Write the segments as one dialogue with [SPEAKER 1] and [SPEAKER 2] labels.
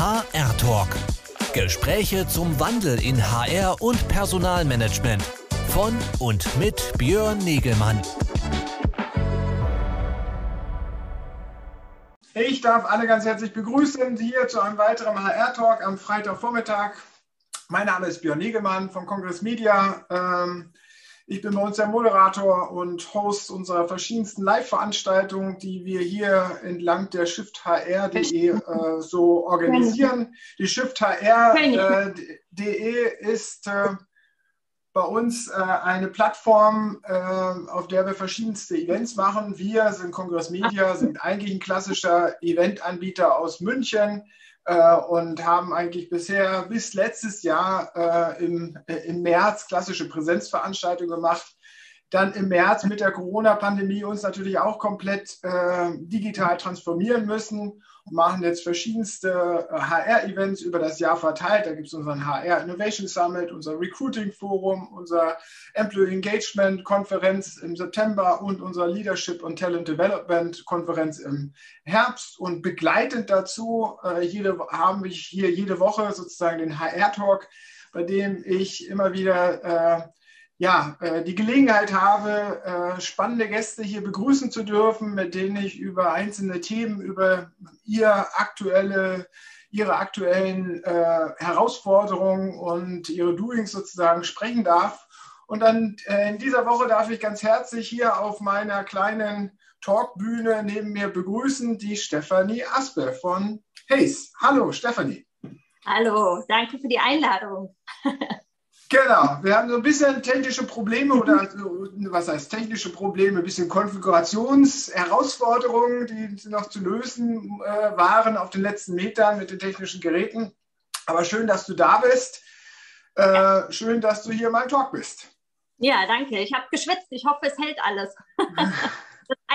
[SPEAKER 1] HR Talk. Gespräche zum Wandel in HR und Personalmanagement. Von und mit Björn Negelmann.
[SPEAKER 2] Ich darf alle ganz herzlich begrüßen hier zu einem weiteren HR Talk am Freitagvormittag. Mein Name ist Björn Negelmann von Congress Media. Ähm, ich bin bei uns der Moderator und Host unserer verschiedensten Live-Veranstaltungen, die wir hier entlang der shifthr.de äh, so organisieren. Die shifthr.de äh, ist äh, bei uns äh, eine Plattform, äh, auf der wir verschiedenste Events machen. Wir sind Congress Media, sind eigentlich ein klassischer Eventanbieter aus München äh, und haben eigentlich bisher bis letztes Jahr äh, im, äh, im März klassische Präsenzveranstaltungen gemacht. Dann im März mit der Corona-Pandemie uns natürlich auch komplett äh, digital transformieren müssen machen jetzt verschiedenste HR-Events über das Jahr verteilt. Da gibt es unseren HR Innovation Summit, unser Recruiting Forum, unser Employee Engagement Konferenz im September und unser Leadership und Talent Development Konferenz im Herbst. Und begleitend dazu äh, jede, haben wir hier jede Woche sozusagen den HR Talk, bei dem ich immer wieder äh, ja, äh, die Gelegenheit habe, äh, spannende Gäste hier begrüßen zu dürfen, mit denen ich über einzelne Themen, über ihr aktuelle, ihre aktuellen äh, Herausforderungen und ihre Doings sozusagen sprechen darf. Und dann in dieser Woche darf ich ganz herzlich hier auf meiner kleinen Talkbühne neben mir begrüßen die Stefanie Aspe von Hayes. Hallo, Stefanie.
[SPEAKER 3] Hallo, danke für die Einladung.
[SPEAKER 2] Genau, wir haben so ein bisschen technische Probleme oder was heißt technische Probleme, ein bisschen Konfigurationsherausforderungen, die noch zu lösen äh, waren auf den letzten Metern mit den technischen Geräten. Aber schön, dass du da bist. Äh, ja. Schön, dass du hier in meinem Talk bist.
[SPEAKER 3] Ja, danke. Ich habe geschwitzt. Ich hoffe, es hält alles. das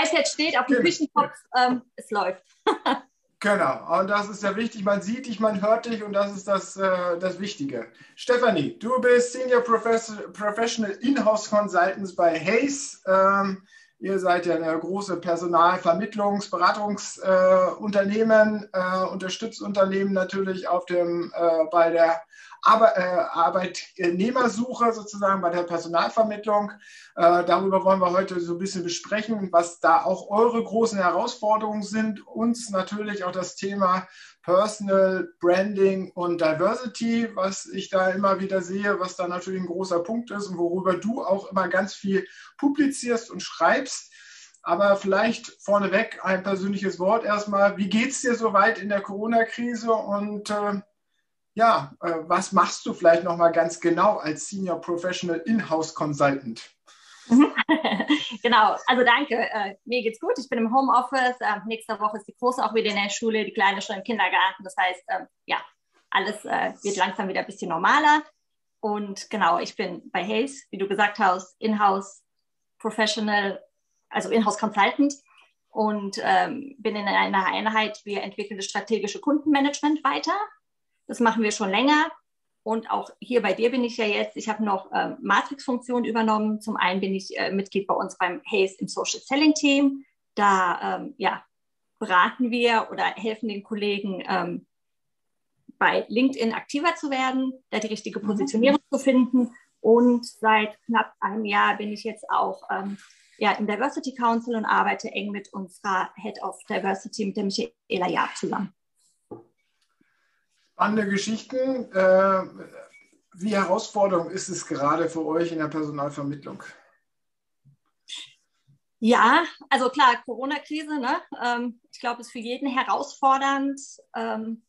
[SPEAKER 3] iPad steht auf dem genau. Küchentopf. Ähm, es läuft.
[SPEAKER 2] Genau, und das ist ja wichtig. Man sieht dich, man hört dich und das ist das, äh, das Wichtige. Stephanie, du bist Senior Professional In-House Consultants bei Hayes. Ähm, ihr seid ja eine große Personalvermittlungs-, Beratungsunternehmen, äh, äh, unterstützt Unternehmen natürlich auf dem, äh, bei der Arbe äh, Arbeitnehmersuche sozusagen bei der Personalvermittlung. Äh, darüber wollen wir heute so ein bisschen besprechen, was da auch eure großen Herausforderungen sind. Uns natürlich auch das Thema Personal Branding und Diversity, was ich da immer wieder sehe, was da natürlich ein großer Punkt ist und worüber du auch immer ganz viel publizierst und schreibst. Aber vielleicht vorneweg ein persönliches Wort erstmal. Wie geht es dir soweit in der Corona-Krise und äh, ja, äh, was machst du vielleicht nochmal ganz genau als Senior Professional In-House Consultant?
[SPEAKER 3] genau, also danke. Äh, mir geht's gut. Ich bin im Homeoffice. Äh, nächste Woche ist die Große auch wieder in der Schule, die Kleine schon im Kindergarten. Das heißt, äh, ja, alles äh, wird langsam wieder ein bisschen normaler. Und genau, ich bin bei Hayes, wie du gesagt hast, In-House Professional, also In-House Consultant und ähm, bin in einer Einheit, wir entwickeln das strategische Kundenmanagement weiter. Das machen wir schon länger. Und auch hier bei dir bin ich ja jetzt, ich habe noch äh, Matrix-Funktionen übernommen. Zum einen bin ich äh, Mitglied bei uns beim Hayes im Social Selling Team. Da ähm, ja, beraten wir oder helfen den Kollegen ähm, bei LinkedIn aktiver zu werden, da die richtige mhm. Positionierung mhm. zu finden. Und seit knapp einem Jahr bin ich jetzt auch ähm, ja, im Diversity Council und arbeite eng mit unserer Head of Diversity, mit der Michaela Jaab zusammen
[SPEAKER 2] spannende Geschichten. Äh, wie herausfordernd ist es gerade für euch in der Personalvermittlung?
[SPEAKER 3] Ja, also klar, Corona-Krise, ne? Ähm, ich glaube, es ist für jeden herausfordernd. Ähm,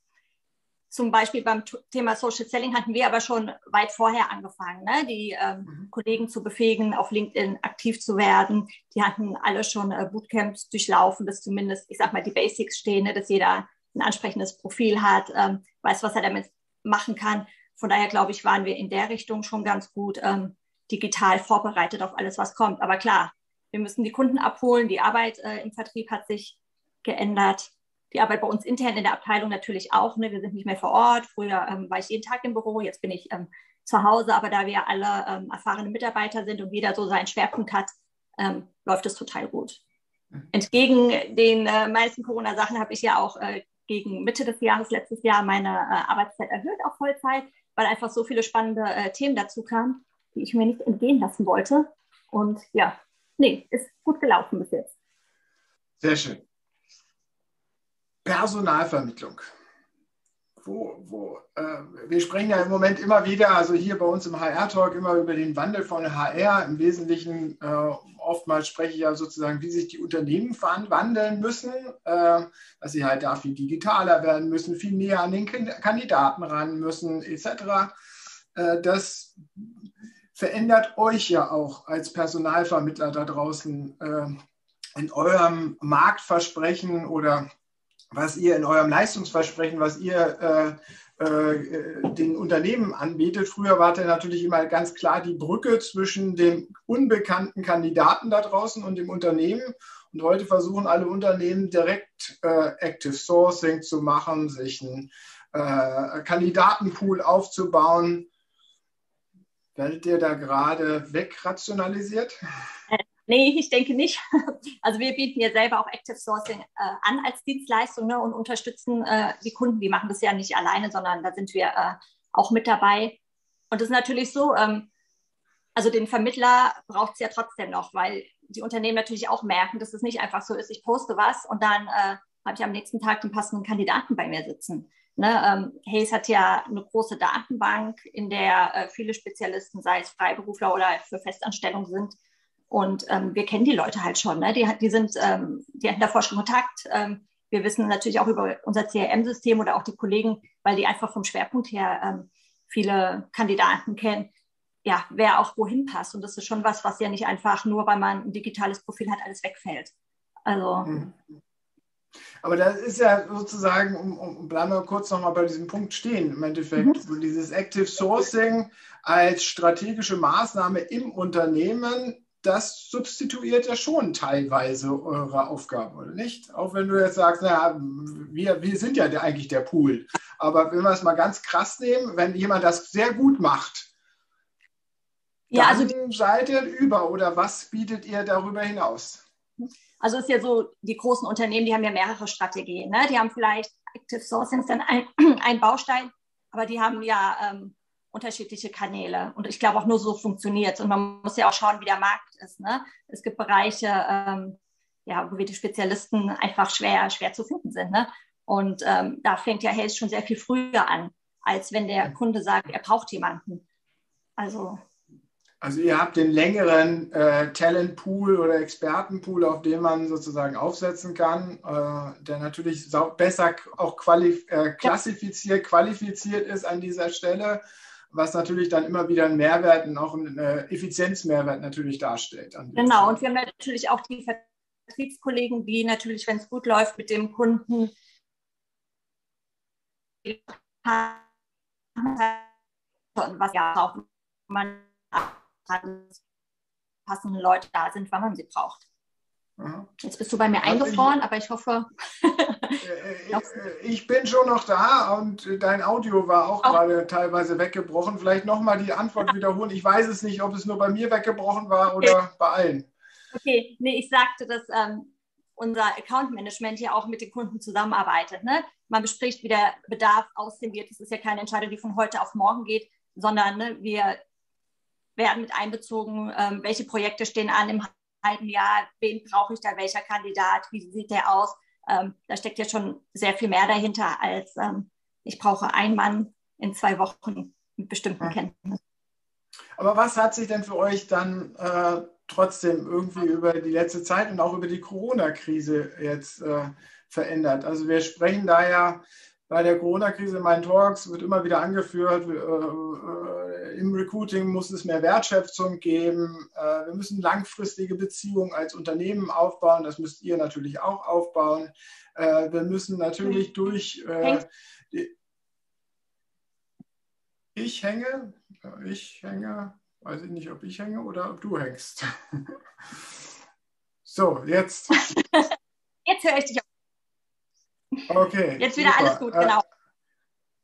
[SPEAKER 3] zum Beispiel beim Thema Social Selling hatten wir aber schon weit vorher angefangen, ne? die ähm, mhm. Kollegen zu befähigen, auf LinkedIn aktiv zu werden. Die hatten alle schon äh, Bootcamps durchlaufen, dass zumindest, ich sag mal, die Basics stehen, ne? dass jeder ein ansprechendes Profil hat, ähm, weiß, was er damit machen kann. Von daher glaube ich, waren wir in der Richtung schon ganz gut ähm, digital vorbereitet auf alles, was kommt. Aber klar, wir müssen die Kunden abholen. Die Arbeit äh, im Vertrieb hat sich geändert. Die Arbeit bei uns intern in der Abteilung natürlich auch. Ne? Wir sind nicht mehr vor Ort. Früher ähm, war ich jeden Tag im Büro, jetzt bin ich ähm, zu Hause. Aber da wir alle ähm, erfahrene Mitarbeiter sind und jeder so seinen Schwerpunkt hat, ähm, läuft es total gut. Mhm. Entgegen den äh, meisten Corona-Sachen habe ich ja auch äh, gegen Mitte des Jahres, letztes Jahr, meine äh, Arbeitszeit erhöht auf Vollzeit, weil einfach so viele spannende äh, Themen dazu kamen, die ich mir nicht entgehen lassen wollte. Und ja, nee, ist gut gelaufen bis jetzt.
[SPEAKER 2] Sehr schön. Personalvermittlung wo, wo äh, wir sprechen ja im Moment immer wieder, also hier bei uns im HR-Talk, immer über den Wandel von HR. Im Wesentlichen, äh, oftmals spreche ich ja sozusagen, wie sich die Unternehmen wandeln müssen, äh, dass sie halt da viel digitaler werden müssen, viel näher an den Kandidaten ran müssen, etc. Äh, das verändert euch ja auch als Personalvermittler da draußen äh, in eurem Marktversprechen oder was ihr in eurem Leistungsversprechen, was ihr äh, äh, den Unternehmen anbietet. Früher war das natürlich immer ganz klar die Brücke zwischen dem unbekannten Kandidaten da draußen und dem Unternehmen. Und heute versuchen alle Unternehmen direkt äh, Active Sourcing zu machen, sich einen äh, Kandidatenpool aufzubauen. Werdet ihr da gerade wegrationalisiert?
[SPEAKER 3] Nee, ich denke nicht. Also wir bieten ja selber auch Active Sourcing äh, an als Dienstleistung ne, und unterstützen äh, die Kunden. Die machen das ja nicht alleine, sondern da sind wir äh, auch mit dabei. Und das ist natürlich so, ähm, also den Vermittler braucht es ja trotzdem noch, weil die Unternehmen natürlich auch merken, dass es nicht einfach so ist, ich poste was und dann äh, habe ich am nächsten Tag den passenden Kandidaten bei mir sitzen. Ne, ähm, Hayes hat ja eine große Datenbank, in der äh, viele Spezialisten, sei es Freiberufler oder für Festanstellungen sind, und ähm, wir kennen die Leute halt schon. Ne? Die, die, sind, ähm, die hatten davor schon Kontakt. Ähm, wir wissen natürlich auch über unser CRM-System oder auch die Kollegen, weil die einfach vom Schwerpunkt her ähm, viele Kandidaten kennen, ja, wer auch wohin passt. Und das ist schon was, was ja nicht einfach nur, weil man ein digitales Profil hat, alles wegfällt. Also.
[SPEAKER 2] Mhm. Aber das ist ja sozusagen, um, um bleiben wir kurz nochmal bei diesem Punkt stehen, im Endeffekt, mhm. so dieses Active Sourcing als strategische Maßnahme im Unternehmen das substituiert ja schon teilweise eure Aufgaben, oder nicht? Auch wenn du jetzt sagst, naja, wir, wir sind ja eigentlich der Pool. Aber wenn wir es mal ganz krass nehmen, wenn jemand das sehr gut macht, ja, dann also, seid ihr über oder was bietet ihr darüber hinaus?
[SPEAKER 3] Also ist ja so, die großen Unternehmen, die haben ja mehrere Strategien. Ne? Die haben vielleicht Active Sourcing ist dann ein, ein Baustein, aber die haben ja ähm, unterschiedliche Kanäle. Und ich glaube auch nur so funktioniert es. Und man muss ja auch schauen, wie der Markt ist. Ne? Es gibt Bereiche, ähm, ja, wo wir die Spezialisten einfach schwer, schwer zu finden sind. Ne? Und ähm, da fängt ja Hayes schon sehr viel früher an, als wenn der Kunde sagt, er braucht jemanden. Also.
[SPEAKER 2] Also ihr habt den längeren äh, Talentpool oder Expertenpool, auf den man sozusagen aufsetzen kann, äh, der natürlich besser auch äh, klassifiziert, qualifiziert ist an dieser Stelle was natürlich dann immer wieder einen Mehrwert und auch einen äh, Effizienzmehrwert natürlich darstellt.
[SPEAKER 3] Genau, und wir haben natürlich auch die Vertriebskollegen, die natürlich, wenn es gut läuft, mit dem Kunden was ja auch man passende Leute da sind, wann man sie braucht. Jetzt bist du bei mir eingefroren, aber ich hoffe.
[SPEAKER 2] Äh, äh, ich bin schon noch da und dein Audio war auch, auch. gerade teilweise weggebrochen. Vielleicht nochmal die Antwort wiederholen. Ich weiß es nicht, ob es nur bei mir weggebrochen war oder okay. bei allen.
[SPEAKER 3] Okay, nee, ich sagte, dass ähm, unser Account Management ja auch mit den Kunden zusammenarbeitet. Ne? Man bespricht, wie der Bedarf aussehen wird. Das ist ja keine Entscheidung, die von heute auf morgen geht, sondern ne, wir werden mit einbezogen, ähm, welche Projekte stehen an im halben Jahr, wen brauche ich da, welcher Kandidat, wie sieht der aus. Ähm, da steckt ja schon sehr viel mehr dahinter, als ähm, ich brauche einen Mann in zwei Wochen mit bestimmten ja. Kenntnissen.
[SPEAKER 2] Aber was hat sich denn für euch dann äh, trotzdem irgendwie über die letzte Zeit und auch über die Corona-Krise jetzt äh, verändert? Also wir sprechen da ja bei der Corona-Krise in meinen Talks wird immer wieder angeführt, äh, äh, im Recruiting muss es mehr Wertschätzung geben. Äh, wir müssen langfristige Beziehungen als Unternehmen aufbauen. Das müsst ihr natürlich auch aufbauen. Äh, wir müssen natürlich durch. Äh, ich hänge, ich hänge, weiß ich nicht, ob ich hänge oder ob du hängst. so, jetzt.
[SPEAKER 3] Jetzt höre ich dich.
[SPEAKER 2] Okay.
[SPEAKER 3] Jetzt wieder super. alles gut, genau.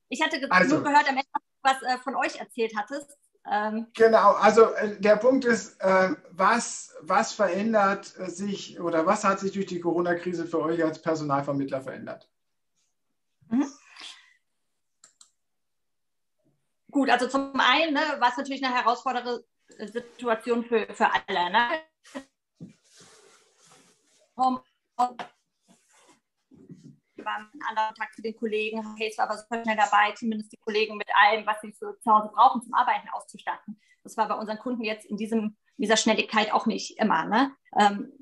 [SPEAKER 3] Ich hatte also, nur gehört, am Ende, was äh, von euch erzählt hattest.
[SPEAKER 2] Ähm, genau, also äh, der Punkt ist, äh, was, was verändert sich oder was hat sich durch die Corona-Krise für euch als Personalvermittler verändert?
[SPEAKER 3] Mhm. Gut, also zum einen ne, war es natürlich eine herausfordernde Situation für, für alle. Ne? In anderen Kontakt zu den Kollegen. Hayes war aber super schnell dabei, zumindest die Kollegen mit allem, was sie so zu Hause brauchen, zum Arbeiten auszustatten. Das war bei unseren Kunden jetzt in diesem, dieser Schnelligkeit auch nicht immer. Ne? Ähm,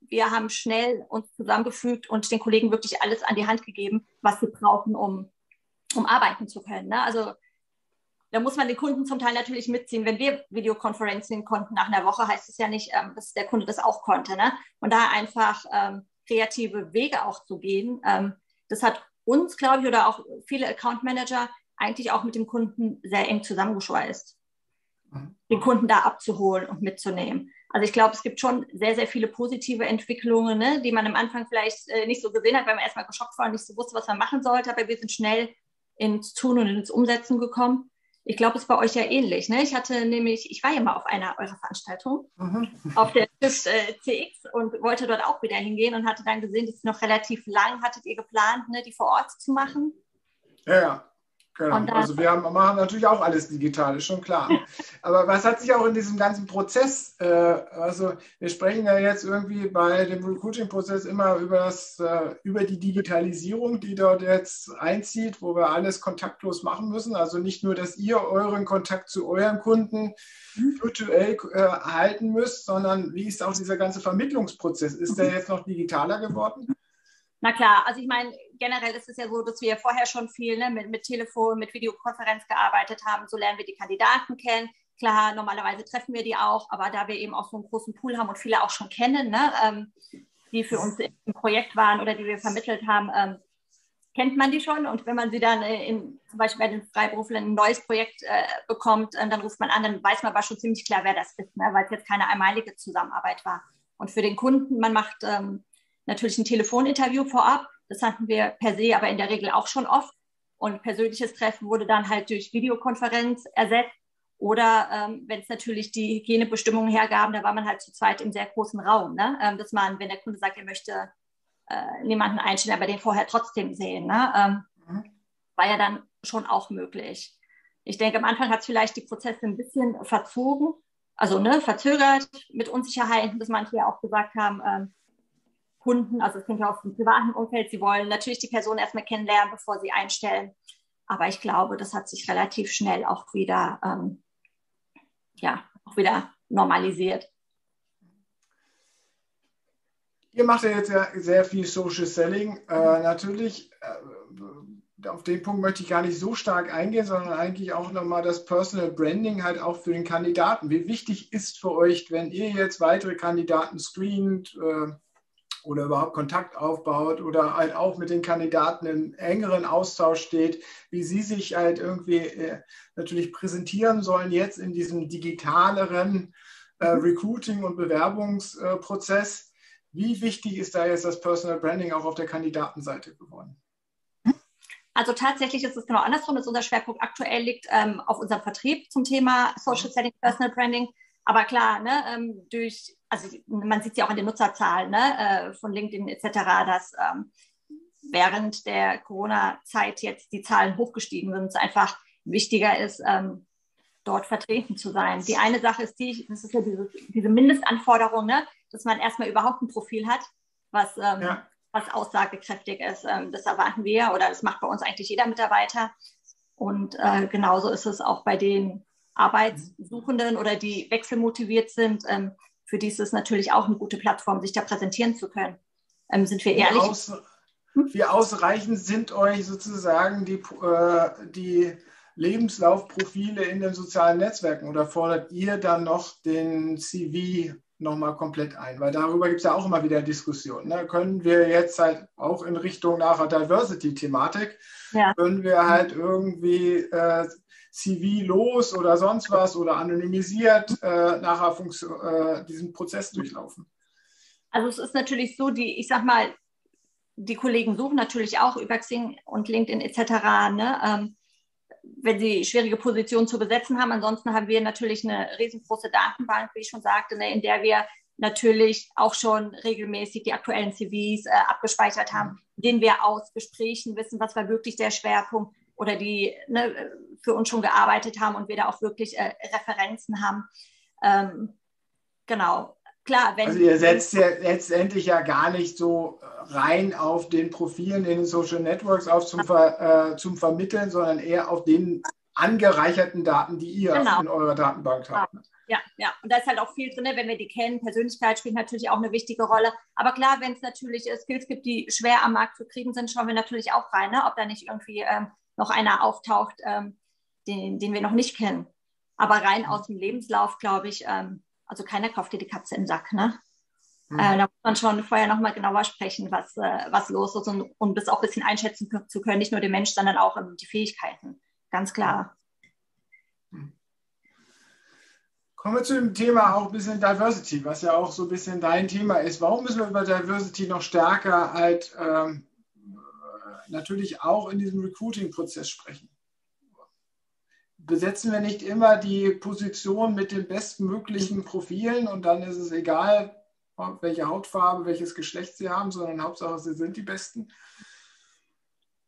[SPEAKER 3] wir haben schnell uns zusammengefügt und den Kollegen wirklich alles an die Hand gegeben, was sie brauchen, um, um arbeiten zu können. Ne? Also da muss man den Kunden zum Teil natürlich mitziehen. Wenn wir Videokonferenzen konnten nach einer Woche, heißt es ja nicht, ähm, dass der Kunde das auch konnte. Ne? Und da einfach ähm, kreative Wege auch zu gehen, ähm, das hat uns, glaube ich, oder auch viele Account Manager eigentlich auch mit dem Kunden sehr eng zusammengeschweißt. Mhm. Den Kunden da abzuholen und mitzunehmen. Also ich glaube, es gibt schon sehr, sehr viele positive Entwicklungen, ne, die man am Anfang vielleicht äh, nicht so gesehen hat, weil man erstmal geschockt war und nicht so wusste, was man machen sollte. Aber wir sind schnell ins Tun und ins Umsetzen gekommen. Ich glaube, es ist bei euch ja ähnlich. Ne? Ich hatte nämlich, ich war ja mal auf einer eurer Veranstaltung, mhm. auf der TÜV äh, CX und wollte dort auch wieder hingehen und hatte dann gesehen, dass ihr noch relativ lang hattet ihr geplant, ne, die vor Ort zu machen.
[SPEAKER 2] Ja, ja. Genau. also wir haben, machen natürlich auch alles digital, ist schon klar. Aber was hat sich auch in diesem ganzen Prozess, äh, also wir sprechen ja jetzt irgendwie bei dem Recruiting-Prozess immer über, das, äh, über die Digitalisierung, die dort jetzt einzieht, wo wir alles kontaktlos machen müssen. Also nicht nur, dass ihr euren Kontakt zu euren Kunden virtuell äh, halten müsst, sondern wie ist auch dieser ganze Vermittlungsprozess? Ist der mhm. jetzt noch digitaler geworden?
[SPEAKER 3] Na klar, also ich meine, generell ist es ja so, dass wir vorher schon viel ne, mit, mit Telefon, mit Videokonferenz gearbeitet haben. So lernen wir die Kandidaten kennen. Klar, normalerweise treffen wir die auch, aber da wir eben auch so einen großen Pool haben und viele auch schon kennen, ne, ähm, die für uns im Projekt waren oder die wir vermittelt haben, ähm, kennt man die schon. Und wenn man sie dann äh, in, zum Beispiel bei den Freiberuflern ein neues Projekt äh, bekommt, äh, dann ruft man an, dann weiß man aber schon ziemlich klar, wer das ist, ne, weil es jetzt keine einmalige Zusammenarbeit war. Und für den Kunden, man macht ähm, natürlich ein Telefoninterview vorab. Das hatten wir per se aber in der Regel auch schon oft. Und persönliches Treffen wurde dann halt durch Videokonferenz ersetzt. Oder ähm, wenn es natürlich die Hygienebestimmungen hergaben, da war man halt zu zweit im sehr großen Raum. Ne? Ähm, dass man, wenn der Kunde sagt, er möchte äh, niemanden einstellen, aber den vorher trotzdem sehen, ne? Ähm, mhm. war ja dann schon auch möglich. Ich denke, am Anfang hat es vielleicht die Prozesse ein bisschen verzogen, also ne, verzögert mit Unsicherheiten, dass manche ja auch gesagt haben, ähm, Kunden, also es kommt ja aus dem privaten Umfeld, sie wollen natürlich die Person erstmal kennenlernen, bevor sie einstellen. Aber ich glaube, das hat sich relativ schnell auch wieder, ähm, ja, auch wieder normalisiert.
[SPEAKER 2] Ihr macht ja jetzt ja sehr viel Social Selling. Äh, natürlich, äh, auf den Punkt möchte ich gar nicht so stark eingehen, sondern eigentlich auch nochmal das Personal Branding halt auch für den Kandidaten. Wie wichtig ist für euch, wenn ihr jetzt weitere Kandidaten screent, äh, oder überhaupt Kontakt aufbaut oder halt auch mit den Kandidaten in engeren Austausch steht, wie sie sich halt irgendwie äh, natürlich präsentieren sollen jetzt in diesem digitaleren äh, mhm. Recruiting- und Bewerbungsprozess. Wie wichtig ist da jetzt das Personal Branding auch auf der Kandidatenseite geworden?
[SPEAKER 3] Also tatsächlich ist es genau andersrum, dass unser Schwerpunkt aktuell liegt ähm, auf unserem Vertrieb zum Thema Social mhm. Selling, Personal Branding. Aber klar, ne, ähm, durch, also man sieht ja auch an den Nutzerzahlen ne, äh, von LinkedIn etc., dass ähm, während der Corona-Zeit jetzt die Zahlen hochgestiegen sind, es einfach wichtiger ist, ähm, dort vertreten zu sein. Die eine Sache ist die, das ist ja diese, diese Mindestanforderung, ne, dass man erstmal überhaupt ein Profil hat, was, ähm, ja. was aussagekräftig ist. Ähm, das erwarten wir oder das macht bei uns eigentlich jeder Mitarbeiter. Und äh, genauso ist es auch bei den Arbeitssuchenden oder die wechselmotiviert sind, ähm, für die ist es natürlich auch eine gute Plattform, sich da präsentieren zu können. Ähm, sind wir ehrlich? Wie, aus,
[SPEAKER 2] wie ausreichend sind euch sozusagen die, äh, die Lebenslaufprofile in den sozialen Netzwerken oder fordert ihr dann noch den CV nochmal komplett ein? Weil darüber gibt es ja auch immer wieder Diskussionen. Ne? Können wir jetzt halt auch in Richtung nachher Diversity-Thematik, ja. können wir halt irgendwie äh, CV los oder sonst was oder anonymisiert äh, nachher äh, diesen Prozess durchlaufen?
[SPEAKER 3] Also es ist natürlich so, die, ich sag mal, die Kollegen suchen natürlich auch über Xing und LinkedIn etc. Ne? Ähm, wenn sie schwierige Positionen zu besetzen haben. Ansonsten haben wir natürlich eine riesengroße Datenbank, wie ich schon sagte, ne, in der wir natürlich auch schon regelmäßig die aktuellen CVs äh, abgespeichert haben, denen wir aus Gesprächen wissen, was war wirklich der Schwerpunkt oder die ne, für uns schon gearbeitet haben und wir da auch wirklich äh, Referenzen haben. Ähm, genau. Klar,
[SPEAKER 2] wenn also ihr setzt ja letztendlich ja gar nicht so rein auf den Profilen in den Social Networks auf zum, Ver, äh, zum Vermitteln, sondern eher auf den angereicherten Daten, die ihr genau. in eurer Datenbank habt.
[SPEAKER 3] Ja, ja. Und da ist halt auch viel drin, wenn wir die kennen. Persönlichkeit spielt natürlich auch eine wichtige Rolle. Aber klar, wenn es natürlich äh, Skills gibt, die schwer am Markt zu kriegen sind, schauen wir natürlich auch rein, ne? ob da nicht irgendwie ähm, noch einer auftaucht, ähm, den, den wir noch nicht kennen. Aber rein aus dem Lebenslauf, glaube ich, ähm, also keiner kauft dir die Katze im Sack. Ne? Mhm. Äh, da muss man schon vorher nochmal genauer sprechen, was, äh, was los ist und, um das auch ein bisschen einschätzen zu können, nicht nur den Mensch, sondern auch ähm, die Fähigkeiten. Ganz klar.
[SPEAKER 2] Mhm. Kommen wir zu dem Thema auch ein bisschen Diversity, was ja auch so ein bisschen dein Thema ist. Warum müssen wir über Diversity noch stärker halt ähm, natürlich auch in diesem Recruiting-Prozess sprechen? Besetzen wir nicht immer die Position mit den bestmöglichen Profilen und dann ist es egal, welche Hautfarbe, welches Geschlecht sie haben, sondern Hauptsache, sie sind die Besten?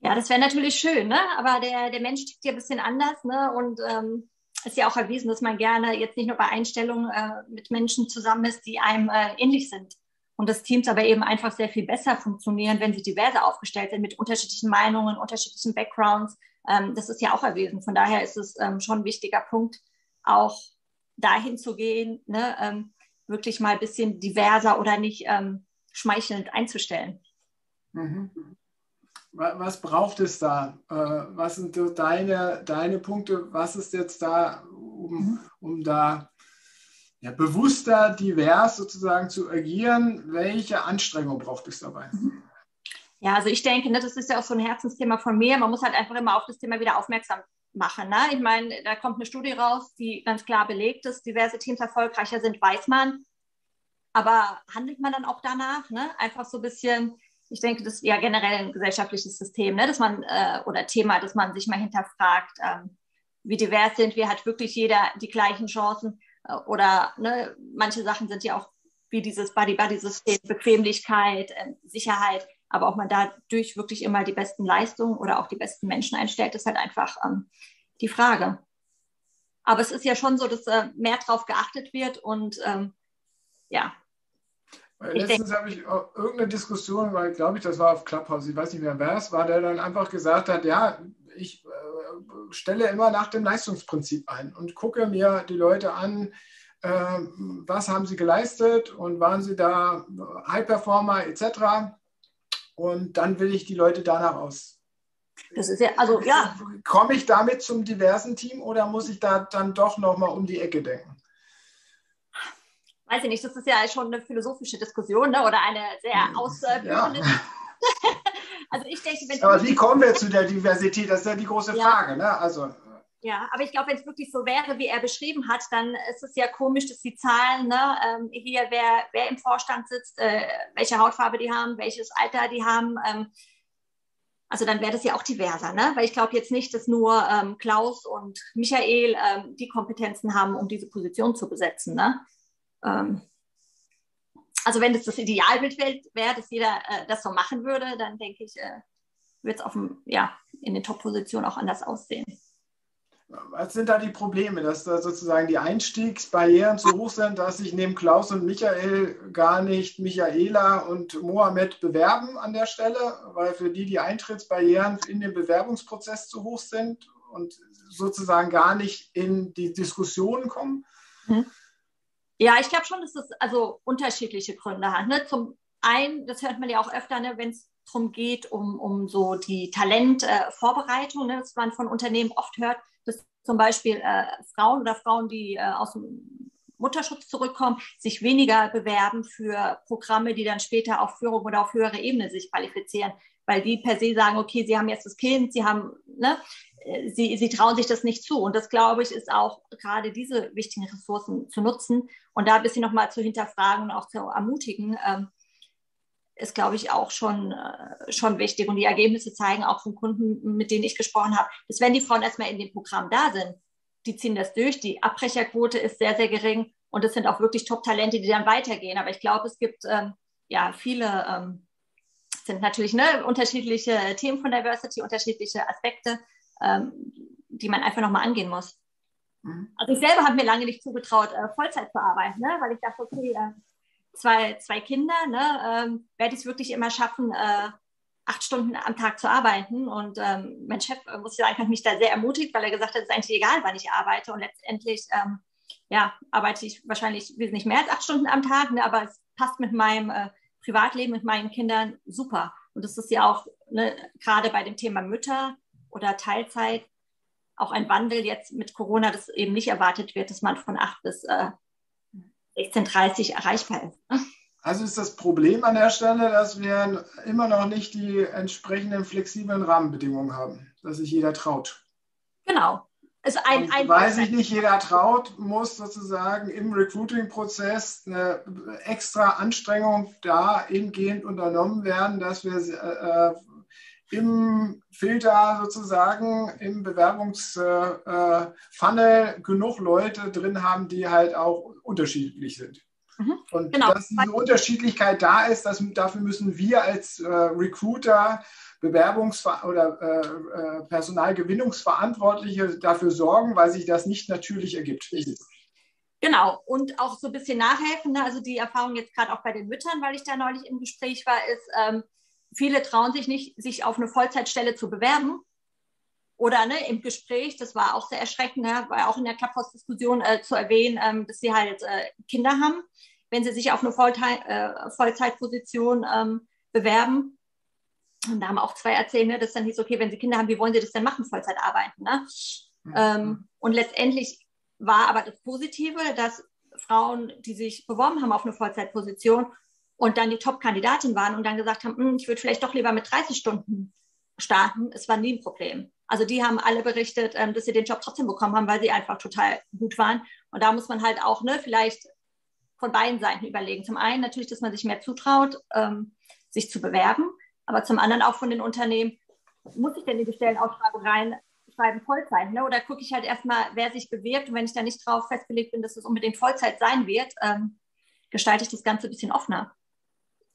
[SPEAKER 3] Ja, das wäre natürlich schön, ne? aber der, der Mensch tickt ja ein bisschen anders ne? und ähm ist ja auch erwiesen, dass man gerne jetzt nicht nur bei Einstellungen äh, mit Menschen zusammen ist, die einem äh, ähnlich sind. Und dass Teams aber eben einfach sehr viel besser funktionieren, wenn sie diverser aufgestellt sind mit unterschiedlichen Meinungen, unterschiedlichen Backgrounds. Ähm, das ist ja auch erwiesen. Von daher ist es ähm, schon ein wichtiger Punkt, auch dahin zu gehen, ne, ähm, wirklich mal ein bisschen diverser oder nicht ähm, schmeichelnd einzustellen.
[SPEAKER 2] Mhm was braucht es da? Äh, was sind deine, deine Punkte? Was ist jetzt da, um, mhm. um da ja, bewusster, divers sozusagen zu agieren? Welche Anstrengung braucht es dabei? Mhm.
[SPEAKER 3] Ja, also ich denke, ne, das ist ja auch so ein Herzensthema von mir. Man muss halt einfach immer auf das Thema wieder aufmerksam machen. Ne? Ich meine, da kommt eine Studie raus, die ganz klar belegt, dass diverse Teams erfolgreicher sind, weiß man. Aber handelt man dann auch danach? Ne? Einfach so ein bisschen ich denke, das ist ja generell ein gesellschaftliches System, ne, dass man äh, oder Thema, dass man sich mal hinterfragt, ähm, wie divers sind wir, hat wirklich jeder die gleichen Chancen äh, oder ne, manche Sachen sind ja auch wie dieses Buddy-Buddy-System, Bequemlichkeit, äh, Sicherheit, aber ob man dadurch wirklich immer die besten Leistungen oder auch die besten Menschen einstellt, ist halt einfach ähm, die Frage. Aber es ist ja schon so, dass äh, mehr drauf geachtet wird und ähm, ja,
[SPEAKER 2] Letztens habe ich irgendeine Diskussion, weil glaube ich, das war auf Clubhouse, ich weiß nicht mehr wer es war, der dann einfach gesagt hat, ja, ich äh, stelle immer nach dem Leistungsprinzip ein und gucke mir die Leute an, äh, was haben sie geleistet und waren sie da High Performer etc. Und dann will ich die Leute danach aus.
[SPEAKER 3] Das ist ja, also ja.
[SPEAKER 2] Komme ich damit zum diversen Team oder muss ich da dann doch nochmal um die Ecke denken?
[SPEAKER 3] weiß ich nicht, das ist ja schon eine philosophische Diskussion ne? oder eine sehr hm, ausführende. Ja.
[SPEAKER 2] also ich denke, wenn Aber wie kommen wir zu der Diversität? Das ist ja die große ja. Frage. Ne? Also,
[SPEAKER 3] ja, aber ich glaube, wenn es wirklich so wäre, wie er beschrieben hat, dann ist es ja komisch, dass die Zahlen, ne, ähm, hier, wer, wer im Vorstand sitzt, äh, welche Hautfarbe die haben, welches Alter die haben, ähm, also dann wäre das ja auch diverser, ne? weil ich glaube jetzt nicht, dass nur ähm, Klaus und Michael ähm, die Kompetenzen haben, um diese Position zu besetzen. Ne? ähm, also wenn das das Idealbild wäre, dass jeder äh, das so machen würde, dann denke ich, äh, wird es ja, in den Top-Positionen auch anders aussehen.
[SPEAKER 2] Was sind da die Probleme, dass da sozusagen die Einstiegsbarrieren zu hoch sind, dass sich neben Klaus und Michael gar nicht Michaela und Mohammed bewerben an der Stelle, weil für die die Eintrittsbarrieren in den Bewerbungsprozess zu hoch sind und sozusagen gar nicht in die Diskussionen kommen? Mhm.
[SPEAKER 3] Ja, ich glaube schon, dass das also unterschiedliche Gründe hat. Ne? Zum einen, das hört man ja auch öfter, ne, wenn es darum geht, um, um so die Talentvorbereitung, äh, ne, dass man von Unternehmen oft hört, zum Beispiel äh, Frauen oder Frauen, die äh, aus dem Mutterschutz zurückkommen, sich weniger bewerben für Programme, die dann später auf Führung oder auf höhere Ebene sich qualifizieren, weil die per se sagen, okay, sie haben jetzt das Kind, sie haben, ne, sie, sie trauen sich das nicht zu. Und das, glaube ich, ist auch gerade diese wichtigen Ressourcen zu nutzen und da ein bisschen nochmal zu hinterfragen und auch zu ermutigen, ähm, ist, glaube ich, auch schon, äh, schon wichtig. Und die Ergebnisse zeigen auch von Kunden, mit denen ich gesprochen habe, dass wenn die Frauen erstmal in dem Programm da sind, die ziehen das durch, die Abbrecherquote ist sehr, sehr gering Und es sind auch wirklich Top-Talente, die dann weitergehen. Aber ich glaube, es gibt ähm, ja viele, ähm, sind natürlich ne, unterschiedliche Themen von Diversity, unterschiedliche Aspekte, ähm, die man einfach nochmal angehen muss. Mhm. Also ich selber habe mir lange nicht zugetraut, äh, Vollzeit zu arbeiten, ne? weil ich dachte, okay, äh, zwei, zwei Kinder, ne, ähm, werde ich es wirklich immer schaffen, äh, acht Stunden am Tag zu arbeiten. Und ähm, mein Chef, äh, muss sagen, hat mich da sehr ermutigt, weil er gesagt hat, es ist eigentlich egal, wann ich arbeite. Und letztendlich ähm, ja, arbeite ich wahrscheinlich wesentlich mehr als acht Stunden am Tag, ne, aber es passt mit meinem äh, Privatleben, mit meinen Kindern super. Und das ist ja auch ne, gerade bei dem Thema Mütter oder Teilzeit auch ein Wandel jetzt mit Corona, das eben nicht erwartet wird, dass man von 8 bis äh, 16.30 Uhr erreichbar ist.
[SPEAKER 2] Also ist das Problem an der Stelle, dass wir immer noch nicht die entsprechenden flexiblen Rahmenbedingungen haben, dass sich jeder traut.
[SPEAKER 3] Genau.
[SPEAKER 2] Also ein, ein weil sich nicht jeder traut, muss sozusagen im Recruiting-Prozess eine extra Anstrengung dahingehend unternommen werden, dass wir äh, im Filter sozusagen, im Bewerbungsfunnel genug Leute drin haben, die halt auch unterschiedlich sind. Mhm, und genau. dass diese Unterschiedlichkeit da ist, das, dafür müssen wir als äh, Recruiter, Bewerbungs- oder äh, äh, Personalgewinnungsverantwortliche dafür sorgen, weil sich das nicht natürlich ergibt.
[SPEAKER 3] Genau, und auch so ein bisschen nachhelfen. Ne? Also die Erfahrung jetzt gerade auch bei den Müttern, weil ich da neulich im Gespräch war, ist, ähm, viele trauen sich nicht, sich auf eine Vollzeitstelle zu bewerben. Oder ne, im Gespräch, das war auch sehr erschreckend, ne, war auch in der Clubhouse-Diskussion äh, zu erwähnen, ähm, dass sie halt äh, Kinder haben, wenn sie sich auf eine Volltei äh, Vollzeitposition ähm, bewerben. Und da haben auch zwei erzählt, ne, dass dann hieß, okay, wenn sie Kinder haben, wie wollen sie das denn machen, Vollzeit arbeiten? Ne? Mhm. Ähm, und letztendlich war aber das Positive, dass Frauen, die sich beworben haben auf eine Vollzeitposition, und dann die Top-Kandidatin waren und dann gesagt haben, hm, ich würde vielleicht doch lieber mit 30 Stunden starten, es war nie ein Problem. Also die haben alle berichtet, ähm, dass sie den Job trotzdem bekommen haben, weil sie einfach total gut waren. Und da muss man halt auch ne, vielleicht von beiden Seiten überlegen. Zum einen natürlich, dass man sich mehr zutraut, ähm, sich zu bewerben, aber zum anderen auch von den Unternehmen, muss ich denn in die Stellenausschreibung reinschreiben Vollzeit? Ne? Oder gucke ich halt erstmal, wer sich bewirbt und wenn ich da nicht drauf festgelegt bin, dass es unbedingt Vollzeit sein wird, ähm, gestalte ich das Ganze ein bisschen offener.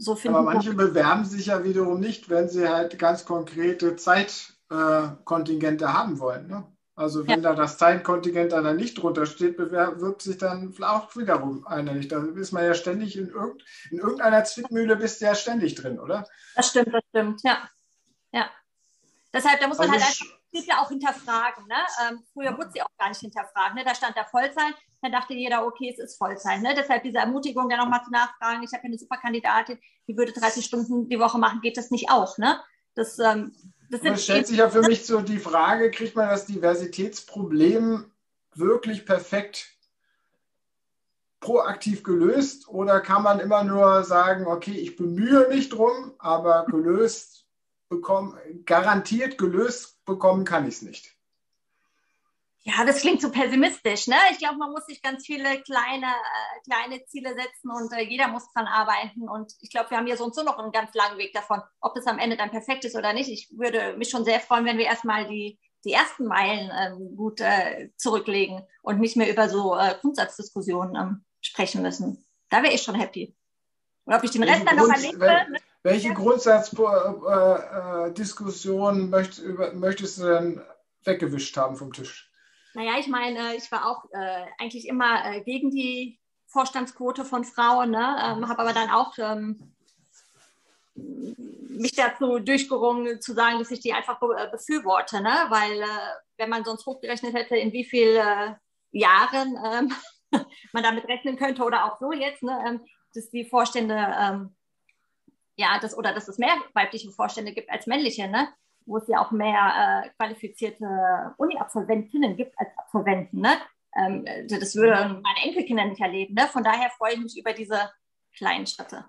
[SPEAKER 2] So Aber manche bewerben sich ja wiederum nicht, wenn sie halt ganz konkrete Zeitkontingente äh, haben wollen. Ne? Also wenn ja. da das Zeitkontingent dann nicht drunter steht, bewirbt sich dann auch wiederum einer nicht. Da ist man ja ständig in, irgend, in irgendeiner Zwickmühle bist du ja ständig drin, oder?
[SPEAKER 3] Das stimmt, das stimmt, ja. Ja. Deshalb, da muss man also halt einfach ja auch hinterfragen. Ne? Ähm, früher wurde sie auch gar nicht hinterfragen. Ne? Da stand da Vollzeit, dann dachte jeder, okay, es ist Vollzeit. Ne? Deshalb diese Ermutigung, da nochmal zu nachfragen, ich habe eine super Kandidatin, die würde 30 Stunden die Woche machen, geht das nicht auch? Ne? Das, ähm,
[SPEAKER 2] das es stellt sich ja für mich so die Frage, kriegt man das Diversitätsproblem wirklich perfekt proaktiv gelöst oder kann man immer nur sagen, okay, ich bemühe mich drum, aber gelöst bekommen, garantiert gelöst bekommen kann ich es nicht.
[SPEAKER 3] Ja, das klingt so pessimistisch. Ne? Ich glaube, man muss sich ganz viele kleine, äh, kleine Ziele setzen und äh, jeder muss dran arbeiten. Und ich glaube, wir haben hier so und so noch einen ganz langen Weg davon, ob es am Ende dann perfekt ist oder nicht. Ich würde mich schon sehr freuen, wenn wir erstmal die, die ersten Meilen ähm, gut äh, zurücklegen und nicht mehr über so äh, Grundsatzdiskussionen ähm, sprechen müssen. Da wäre ich schon happy. Und ob ich den Rest dann noch erlebe.
[SPEAKER 2] Ne? Welche Grundsatzdiskussion möcht, möchtest du denn weggewischt haben vom Tisch?
[SPEAKER 3] Naja, ich meine, ich war auch äh, eigentlich immer äh, gegen die Vorstandsquote von Frauen, ne? ähm, habe aber dann auch ähm, mich dazu durchgerungen, zu sagen, dass ich die einfach äh, befürworte, ne? weil äh, wenn man sonst hochgerechnet hätte, in wie vielen äh, Jahren ähm, man damit rechnen könnte oder auch so jetzt, ne? Ähm, dass die Vorstände ähm, ja, das, oder dass es mehr weibliche Vorstände gibt als männliche, ne? Wo es ja auch mehr äh, qualifizierte Uni-Absolventinnen gibt als Absolventen. Ne? Ähm, das würde meine Enkelkinder nicht erleben. Ne? Von daher freue ich mich über diese kleinen Schritte.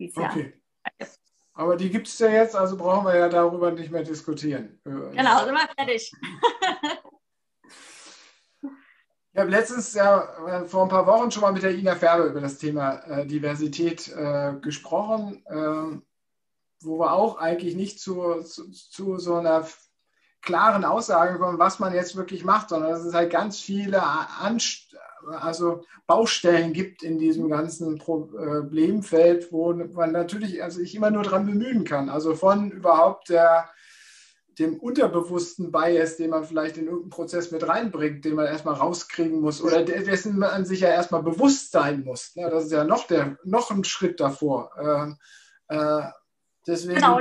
[SPEAKER 2] Okay. Ja. Aber die gibt es ja jetzt, also brauchen wir ja darüber nicht mehr diskutieren.
[SPEAKER 3] Genau, sind wir fertig.
[SPEAKER 2] Ich habe letztens ja äh, vor ein paar Wochen schon mal mit der Ina Färbe über das Thema äh, Diversität äh, gesprochen, äh, wo wir auch eigentlich nicht zu, zu, zu, so einer klaren Aussagen kommen, was man jetzt wirklich macht, sondern dass es halt ganz viele Anst also Baustellen gibt in diesem ganzen Problemfeld, wo man natürlich also ich immer nur dran bemühen kann. Also von überhaupt der dem unterbewussten Bias, den man vielleicht in irgendeinen Prozess mit reinbringt, den man erstmal rauskriegen muss oder dessen man sich ja erstmal bewusst sein muss. Ne? Das ist ja noch, der, noch ein Schritt davor. Deswegen genau.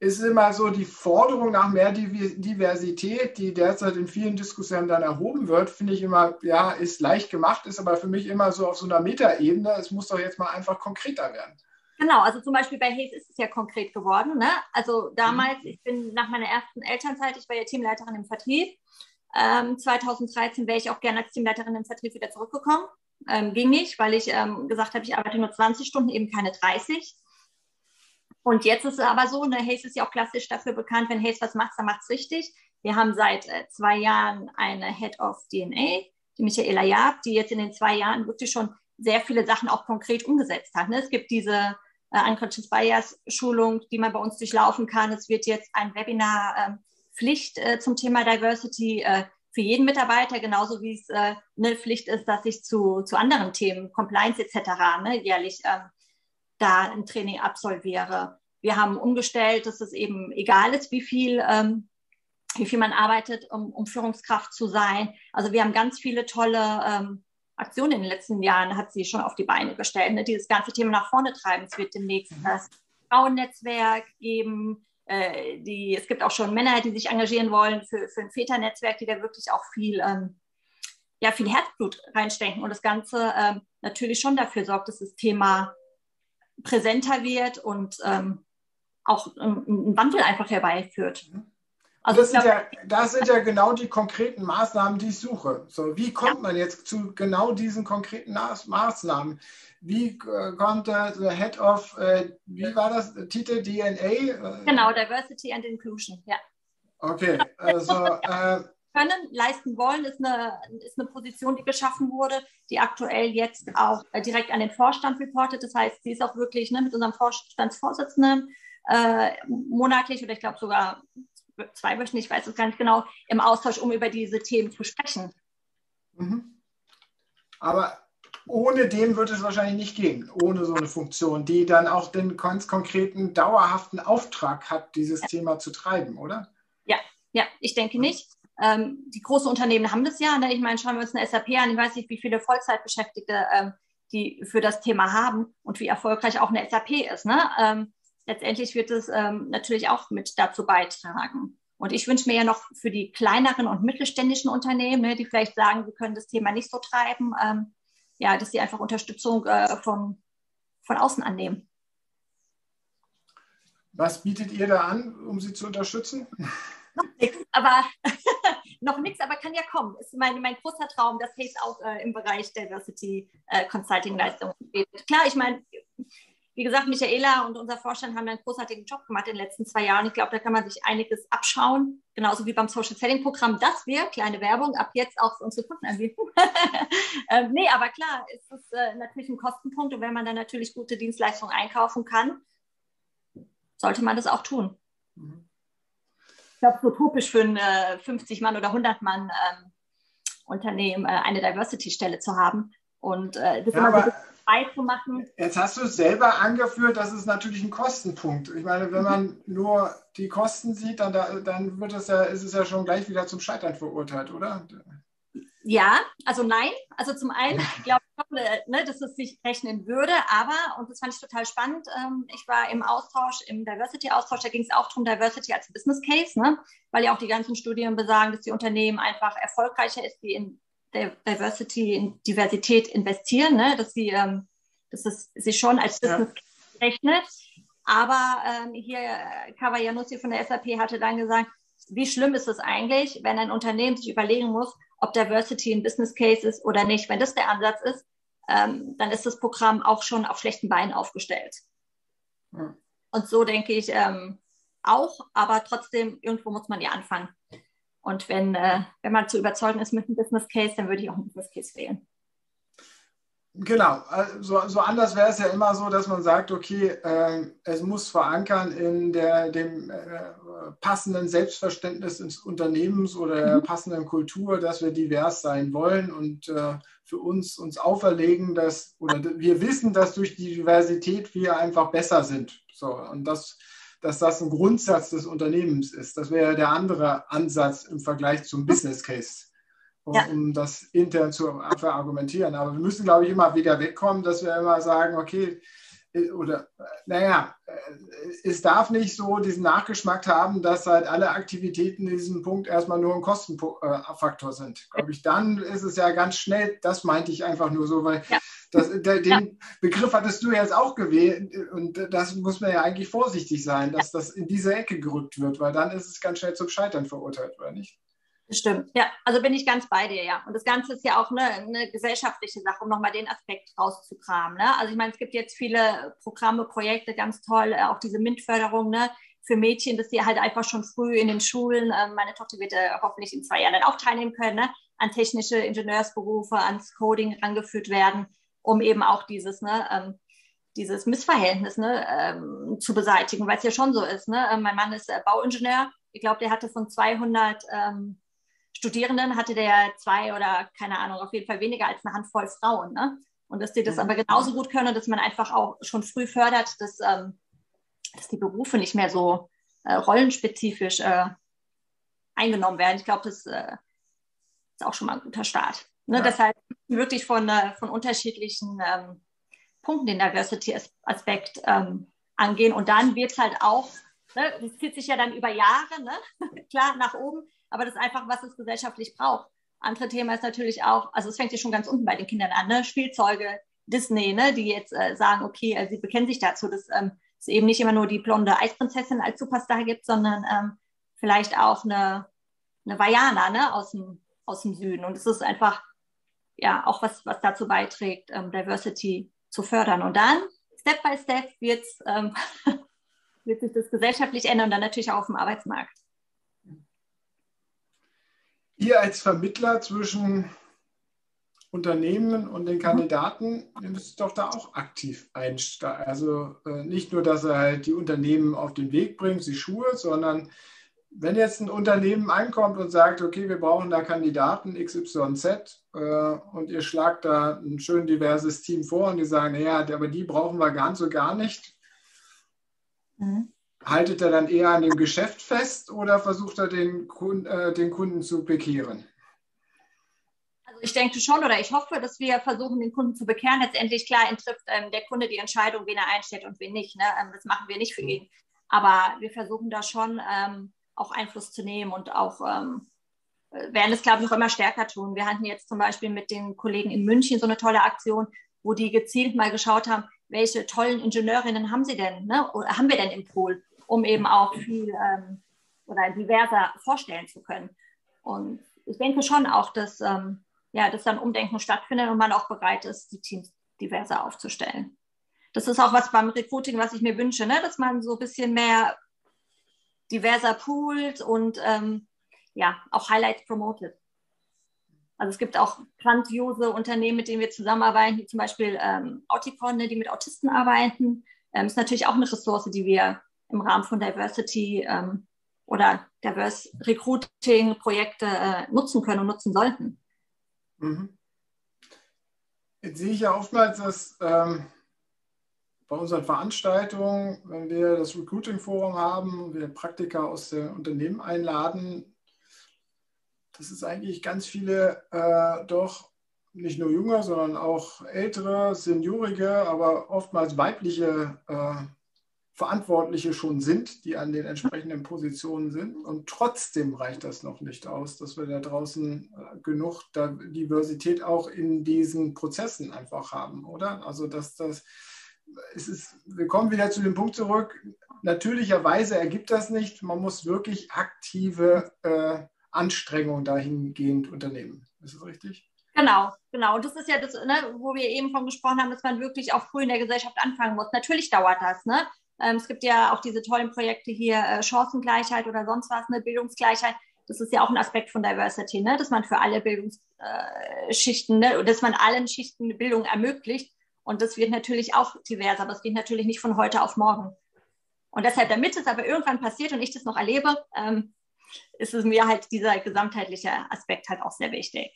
[SPEAKER 2] ist immer so die Forderung nach mehr Diversität, die derzeit in vielen Diskussionen dann erhoben wird, finde ich immer, ja, ist leicht gemacht, ist aber für mich immer so auf so einer Metaebene. Es muss doch jetzt mal einfach konkreter werden.
[SPEAKER 3] Genau, also zum Beispiel bei Hayes ist es ja konkret geworden. Ne? Also damals, mhm. ich bin nach meiner ersten Elternzeit, ich war ja Teamleiterin im Vertrieb. Ähm, 2013 wäre ich auch gerne als Teamleiterin im Vertrieb wieder zurückgekommen. Ähm, ging nicht, weil ich ähm, gesagt habe, ich arbeite nur 20 Stunden, eben keine 30. Und jetzt ist es aber so, ne, Hayes ist ja auch klassisch dafür bekannt, wenn Hayes was macht, dann macht es richtig. Wir haben seit äh, zwei Jahren eine Head of DNA, die Michaela Jaab, die jetzt in den zwei Jahren wirklich schon sehr viele Sachen auch konkret umgesetzt hat. Ne? Es gibt diese äh, Unconscious Bias Schulung, die man bei uns durchlaufen kann. Es wird jetzt ein Webinar ähm, Pflicht äh, zum Thema Diversity äh, für jeden Mitarbeiter, genauso wie es äh, eine Pflicht ist, dass ich zu, zu anderen Themen, Compliance etc., ne, jährlich ähm, da ein Training absolviere. Wir haben umgestellt, dass es eben egal ist, wie viel, ähm, wie viel man arbeitet, um, um Führungskraft zu sein. Also wir haben ganz viele tolle ähm, Aktionen in den letzten Jahren hat sie schon auf die Beine gestellt, ne? dieses ganze Thema nach vorne treiben. Es wird demnächst mhm. das Frauennetzwerk geben. Äh, die, es gibt auch schon Männer, die sich engagieren wollen für, für ein Väternetzwerk, die da wirklich auch viel, ähm, ja, viel Herzblut reinstecken und das Ganze ähm, natürlich schon dafür sorgt, dass das Thema präsenter wird und ähm, auch einen Wandel einfach herbeiführt.
[SPEAKER 2] Mhm. Also das, sind ja, das sind ja genau die konkreten Maßnahmen, die ich suche. So, wie kommt ja. man jetzt zu genau diesen konkreten Maßnahmen? Wie äh, kommt der, Head of, äh, wie war das Titel, DNA?
[SPEAKER 3] Genau, Diversity and Inclusion, ja.
[SPEAKER 2] Okay, also. Äh,
[SPEAKER 3] können, leisten wollen, ist eine, ist eine Position, die geschaffen wurde, die aktuell jetzt auch äh, direkt an den Vorstand reportet. Das heißt, sie ist auch wirklich ne, mit unserem Vorstandsvorsitzenden äh, monatlich oder ich glaube sogar zwei Wöchen, ich weiß es gar nicht genau, im Austausch, um über diese Themen zu sprechen.
[SPEAKER 2] Mhm. Aber ohne den wird es wahrscheinlich nicht gehen, ohne so eine Funktion, die dann auch den ganz konkreten, dauerhaften Auftrag hat, dieses ja. Thema zu treiben, oder?
[SPEAKER 3] Ja, ja, ich denke nicht. Ähm, die großen Unternehmen haben das ja. Ne? Ich meine, schauen wir uns eine SAP an. Ich weiß nicht, wie viele Vollzeitbeschäftigte ähm, die für das Thema haben und wie erfolgreich auch eine SAP ist. Ne? Ähm, letztendlich wird es ähm, natürlich auch mit dazu beitragen. Und ich wünsche mir ja noch für die kleineren und mittelständischen Unternehmen, ne, die vielleicht sagen, wir können das Thema nicht so treiben, ähm, ja, dass sie einfach Unterstützung äh, von, von außen annehmen.
[SPEAKER 2] Was bietet ihr da an, um sie zu unterstützen?
[SPEAKER 3] Noch nichts, aber noch nichts, aber kann ja kommen. Ist mein, mein großer Traum, dass Hays auch äh, im Bereich Diversity äh, Consulting Leistungen geht. Klar, ich meine, wie gesagt, Michaela und unser Vorstand haben einen großartigen Job gemacht in den letzten zwei Jahren. Ich glaube, da kann man sich einiges abschauen, genauso wie beim Social Selling Programm, das wir, kleine Werbung, ab jetzt auch für unsere Kunden anbieten. ähm, nee, aber klar, ist es äh, natürlich ein Kostenpunkt und wenn man dann natürlich gute Dienstleistungen einkaufen kann, sollte man das auch tun. Ich glaube, so utopisch für ein äh, 50 Mann oder 100 Mann ähm, Unternehmen äh, eine Diversity-Stelle zu haben. Und äh, das ja, immer so frei zu machen.
[SPEAKER 2] Jetzt hast du selber angeführt, das ist natürlich ein Kostenpunkt. Ich meine, wenn man nur die Kosten sieht, dann, dann wird es ja, ist es ja schon gleich wieder zum Scheitern verurteilt, oder?
[SPEAKER 3] Ja, also nein. Also zum einen glaube ich, ne, dass es sich rechnen würde, aber, und das fand ich total spannend, ähm, ich war im Austausch, im Diversity-Austausch, da ging es auch darum, Diversity als Business Case, ne, weil ja auch die ganzen Studien besagen, dass die Unternehmen einfach erfolgreicher ist, die in Diversity, in Diversität investieren, ne? dass sie, ähm, dass es sich schon als Business ja. rechnet. Aber ähm, hier Kavajanussi von der SAP hatte dann gesagt, wie schlimm ist es eigentlich, wenn ein Unternehmen sich überlegen muss, ob Diversity ein Business Case ist oder nicht. Wenn das der Ansatz ist, ähm, dann ist das Programm auch schon auf schlechten Beinen aufgestellt. Ja. Und so denke ich ähm, auch, aber trotzdem, irgendwo muss man ja anfangen. Und wenn, äh, wenn man zu überzeugen ist mit einem Business Case, dann würde ich auch einen Business Case wählen.
[SPEAKER 2] Genau, also, so anders wäre es ja immer so, dass man sagt, okay, äh, es muss verankern in der, dem äh, passenden Selbstverständnis des Unternehmens oder der mhm. passenden Kultur, dass wir divers sein wollen und äh, für uns uns auferlegen, dass oder wir wissen, dass durch die Diversität wir einfach besser sind. So und das, dass das ein Grundsatz des Unternehmens ist. Das wäre der andere Ansatz im Vergleich zum Business Case um, ja. um das intern zu verargumentieren. Aber wir müssen, glaube ich, immer wieder wegkommen, dass wir immer sagen, okay, äh, oder naja, äh, es darf nicht so diesen Nachgeschmack haben, dass halt alle Aktivitäten in diesem Punkt erstmal nur ein Kostenfaktor sind. Glaube ich, dann ist es ja ganz schnell, das meinte ich einfach nur so, weil ja. Das, der, den ja. Begriff hattest du jetzt auch gewählt und das muss man ja eigentlich vorsichtig sein, dass das in diese Ecke gerückt wird, weil dann ist es ganz schnell zum Scheitern verurteilt, oder nicht?
[SPEAKER 3] Stimmt, ja. Also bin ich ganz bei dir, ja. Und das Ganze ist ja auch eine, eine gesellschaftliche Sache, um nochmal den Aspekt rauszukramen. Ne? Also ich meine, es gibt jetzt viele Programme, Projekte, ganz toll, äh, auch diese MINT-Förderung ne? für Mädchen, dass sie halt einfach schon früh in den Schulen, äh, meine Tochter wird äh, hoffentlich in zwei Jahren dann auch teilnehmen können, ne? an technische Ingenieursberufe, ans Coding rangeführt werden, um eben auch dieses, ne, ähm, dieses Missverhältnis ne, ähm, zu beseitigen, weil es ja schon so ist. Ne? Ähm, mein Mann ist äh, Bauingenieur. Ich glaube, der hatte von 200 ähm, Studierenden hatte der zwei oder keine Ahnung, auf jeden Fall weniger als eine Handvoll Frauen. Ne? Und dass die das aber genauso gut können, dass man einfach auch schon früh fördert, dass, ähm, dass die Berufe nicht mehr so äh, rollenspezifisch äh, eingenommen werden. Ich glaube, das äh, ist auch schon mal ein guter Start. Ne? Ja. Deshalb wirklich von, äh, von unterschiedlichen ähm, Punkten den Diversity-Aspekt ähm, angehen. Und dann wird halt auch, ne, das zieht sich ja dann über Jahre, ne? klar, nach oben, aber das ist einfach, was es gesellschaftlich braucht. Andere Thema ist natürlich auch, also es fängt ja schon ganz unten bei den Kindern an, ne? Spielzeuge, Disney, ne? die jetzt äh, sagen, okay, äh, sie bekennen sich dazu, dass ähm, es eben nicht immer nur die blonde Eisprinzessin als Superstar gibt, sondern ähm, vielleicht auch eine, eine Vajana ne? aus, dem, aus dem Süden. Und es ist einfach ja auch was, was dazu beiträgt, ähm, Diversity zu fördern. Und dann, Step by Step, wird's, ähm, wird sich das gesellschaftlich ändern und dann natürlich auch auf dem Arbeitsmarkt.
[SPEAKER 2] Ihr als Vermittler zwischen Unternehmen und den Kandidaten, ihr müsst doch da auch aktiv einsteigen. Also äh, nicht nur, dass er halt die Unternehmen auf den Weg bringt, sie schult, sondern wenn jetzt ein Unternehmen ankommt und sagt, okay, wir brauchen da Kandidaten XYZ äh, und ihr schlagt da ein schön diverses Team vor und die sagen, naja, aber die brauchen wir ganz so gar nicht. Mhm haltet er dann eher an dem Geschäft fest oder versucht er den, Kunden, äh, den Kunden zu bekehren?
[SPEAKER 3] Also ich denke schon oder ich hoffe, dass wir versuchen, den Kunden zu bekehren. Letztendlich, klar, trifft ähm, der Kunde die Entscheidung, wen er einstellt und wen nicht. Ne? Ähm, das machen wir nicht für ihn. Aber wir versuchen da schon ähm, auch Einfluss zu nehmen und auch ähm, werden es, glaube ich, noch immer stärker tun. Wir hatten jetzt zum Beispiel mit den Kollegen in München so eine tolle Aktion, wo die gezielt mal geschaut haben, welche tollen Ingenieurinnen haben sie denn, ne? oder haben wir denn im Pool? um eben auch viel ähm, oder diverser vorstellen zu können. Und ich denke schon auch, dass, ähm, ja, dass dann Umdenken stattfindet und man auch bereit ist, die Teams diverser aufzustellen. Das ist auch was beim Recruiting, was ich mir wünsche, ne? dass man so ein bisschen mehr diverser poolt und ähm, ja, auch Highlights promotet. Also es gibt auch grandiose Unternehmen, mit denen wir zusammenarbeiten, wie zum Beispiel ähm, Auticon, ne, die mit Autisten arbeiten. Ähm, ist natürlich auch eine Ressource, die wir im Rahmen von Diversity ähm, oder Diverse Recruiting Projekte äh, nutzen können und nutzen sollten. Mhm.
[SPEAKER 2] Jetzt sehe ich ja oftmals, dass ähm, bei unseren Veranstaltungen, wenn wir das Recruiting Forum haben, wir Praktiker aus den Unternehmen einladen, dass es eigentlich ganz viele äh, doch nicht nur jünger, sondern auch ältere, seniorige, aber oftmals weibliche äh, Verantwortliche schon sind, die an den entsprechenden Positionen sind. Und trotzdem reicht das noch nicht aus, dass wir da draußen äh, genug Diversität auch in diesen Prozessen einfach haben, oder? Also, dass das, es ist, wir kommen wieder zu dem Punkt zurück, natürlicherweise ergibt das nicht. Man muss wirklich aktive äh, Anstrengungen dahingehend unternehmen. Ist das richtig?
[SPEAKER 3] Genau, genau. Und das ist ja das, ne, wo wir eben von gesprochen haben, dass man wirklich auch früh in der Gesellschaft anfangen muss. Natürlich dauert das, ne? Ähm, es gibt ja auch diese tollen Projekte hier, äh, Chancengleichheit oder sonst was, eine Bildungsgleichheit. das ist ja auch ein Aspekt von Diversity, ne? dass man für alle Bildungsschichten, ne? dass man allen Schichten Bildung ermöglicht. Und das wird natürlich auch divers, aber es geht natürlich nicht von heute auf morgen. Und deshalb, damit es aber irgendwann passiert und ich das noch erlebe, ähm, ist es mir halt dieser gesamtheitliche Aspekt halt auch sehr wichtig.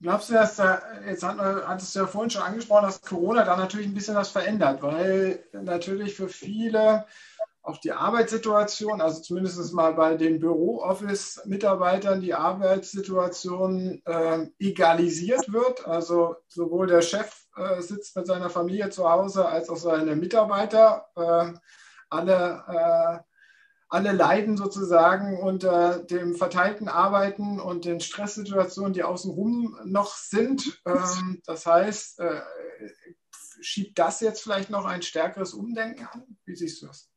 [SPEAKER 2] Glaubst du, dass da, jetzt hat, hattest du ja vorhin schon angesprochen, dass Corona da natürlich ein bisschen was verändert, weil natürlich für viele auch die Arbeitssituation, also zumindest mal bei den Büro-Office-Mitarbeitern, die Arbeitssituation äh, egalisiert wird. Also sowohl der Chef äh, sitzt mit seiner Familie zu Hause als auch seine Mitarbeiter. Äh, alle, äh, alle leiden sozusagen unter dem verteilten Arbeiten und den Stresssituationen, die außenrum noch sind. Ähm, das heißt, äh, schiebt das jetzt vielleicht noch ein stärkeres Umdenken an? Wie siehst du das?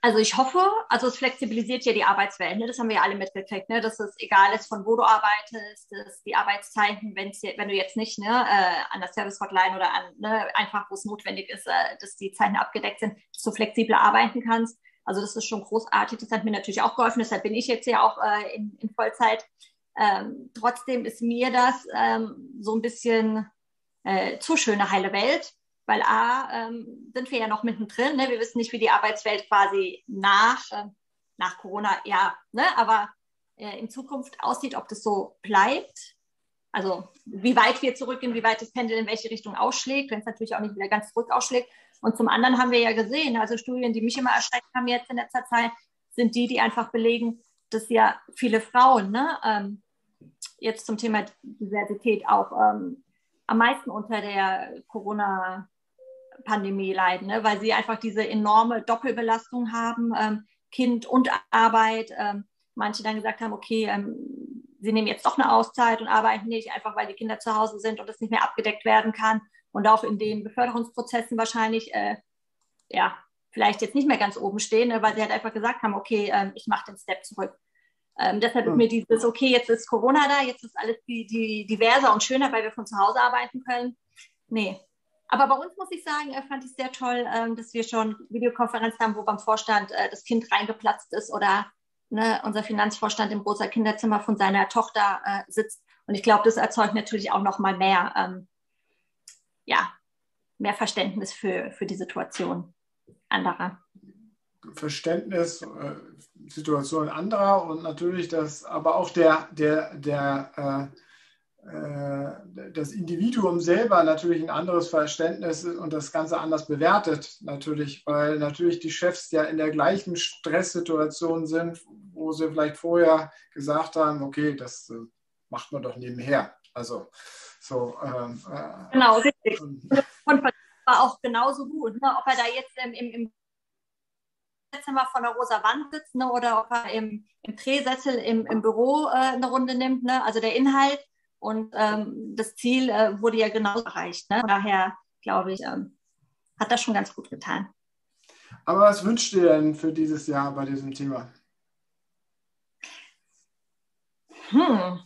[SPEAKER 3] Also ich hoffe, also es flexibilisiert ja die Arbeitswelt, ne? das haben wir ja alle mitgekriegt, ne? dass es egal ist, von wo du arbeitest, dass die Arbeitszeiten, wenn du jetzt nicht ne, äh, an der Service-Hotline oder an, ne, einfach, wo es notwendig ist, äh, dass die Zeiten abgedeckt sind, dass du flexibler arbeiten kannst. Also das ist schon großartig, das hat mir natürlich auch geholfen, deshalb bin ich jetzt ja auch äh, in, in, Vollzeit. Ähm, trotzdem ist mir das ähm, so ein bisschen äh, zu schöne heile Welt weil A, ähm, sind wir ja noch mittendrin. Ne? Wir wissen nicht, wie die Arbeitswelt quasi nach, äh, nach Corona, ja, ne? aber äh, in Zukunft aussieht, ob das so bleibt. Also wie weit wir zurückgehen, wie weit das Pendel in welche Richtung ausschlägt, wenn es natürlich auch nicht wieder ganz zurück ausschlägt. Und zum anderen haben wir ja gesehen, also Studien, die mich immer erschreckt haben jetzt in letzter Zeit, sind die, die einfach belegen, dass ja viele Frauen ne, ähm, jetzt zum Thema Diversität auch ähm, am meisten unter der Corona- Pandemie leiden, ne? weil sie einfach diese enorme Doppelbelastung haben, ähm, Kind und Arbeit. Ähm, manche dann gesagt haben, okay, ähm, sie nehmen jetzt doch eine Auszeit und arbeiten nicht, einfach weil die Kinder zu Hause sind und das nicht mehr abgedeckt werden kann. Und auch in den Beförderungsprozessen wahrscheinlich, äh, ja, vielleicht jetzt nicht mehr ganz oben stehen, ne? weil sie halt einfach gesagt haben, okay, ähm, ich mache den Step zurück. Ähm, deshalb ist mir dieses, okay, jetzt ist Corona da, jetzt ist alles die, die diverser und schöner, weil wir von zu Hause arbeiten können. Nee, aber bei uns muss ich sagen, äh, fand ich sehr toll, ähm, dass wir schon Videokonferenz haben, wo beim Vorstand äh, das Kind reingeplatzt ist oder ne, unser Finanzvorstand im großer Kinderzimmer von seiner Tochter äh, sitzt. Und ich glaube, das erzeugt natürlich auch noch mal mehr, ähm, ja, mehr Verständnis für, für die Situation anderer.
[SPEAKER 2] Verständnis, äh, Situation anderer und natürlich das, aber auch der, der, der äh, das Individuum selber natürlich ein anderes Verständnis und das Ganze anders bewertet, natürlich, weil natürlich die Chefs ja in der gleichen Stresssituation sind, wo sie vielleicht vorher gesagt haben, okay, das äh, macht man doch nebenher. Also so. Ähm,
[SPEAKER 3] äh, genau, richtig. Und war auch genauso gut, ne? ob er da jetzt im, im, im Zimmer von der rosa Wand sitzt ne? oder ob er im, im Drehsessel im, im Büro äh, eine Runde nimmt. Ne? Also der Inhalt und ähm, das Ziel äh, wurde ja genau erreicht. Ne? Daher glaube ich, ähm, hat das schon ganz gut getan.
[SPEAKER 2] Aber was wünscht ihr denn für dieses Jahr bei diesem Thema? Hm.